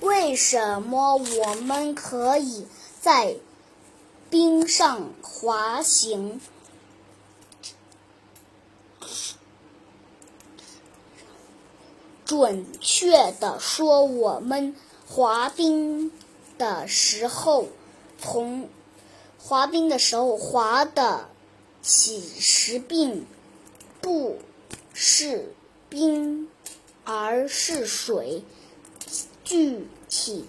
为什么我们可以在冰上滑行？准确的说，我们滑冰的时候，从滑冰的时候滑的其实并不是冰，而是水。具体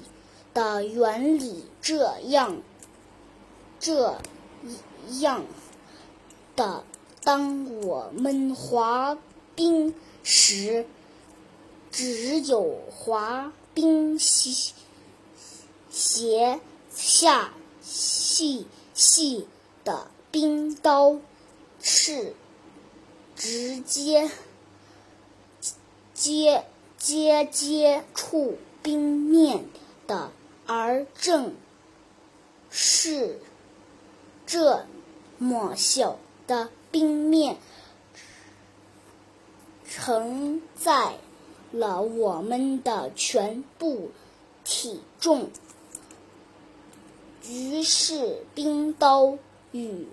的原理这样这样的：当我们滑冰时，只有滑冰鞋鞋下细细的冰刀是直接接接接触冰面的，而正是这么小的冰面承载了我们的全部体重，于是冰刀与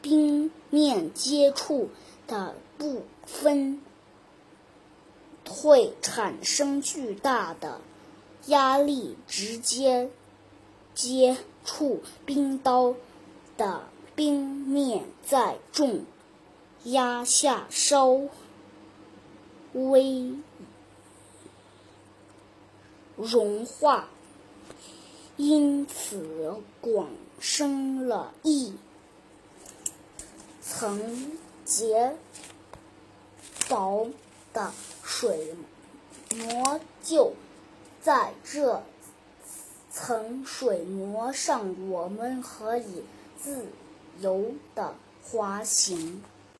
冰面接触的部分会产生巨大的压力，直接接触冰刀的冰面在重压下稍微融化，因此广生了一层结薄。的水膜。就在这层水膜上，我们可以自由的滑行。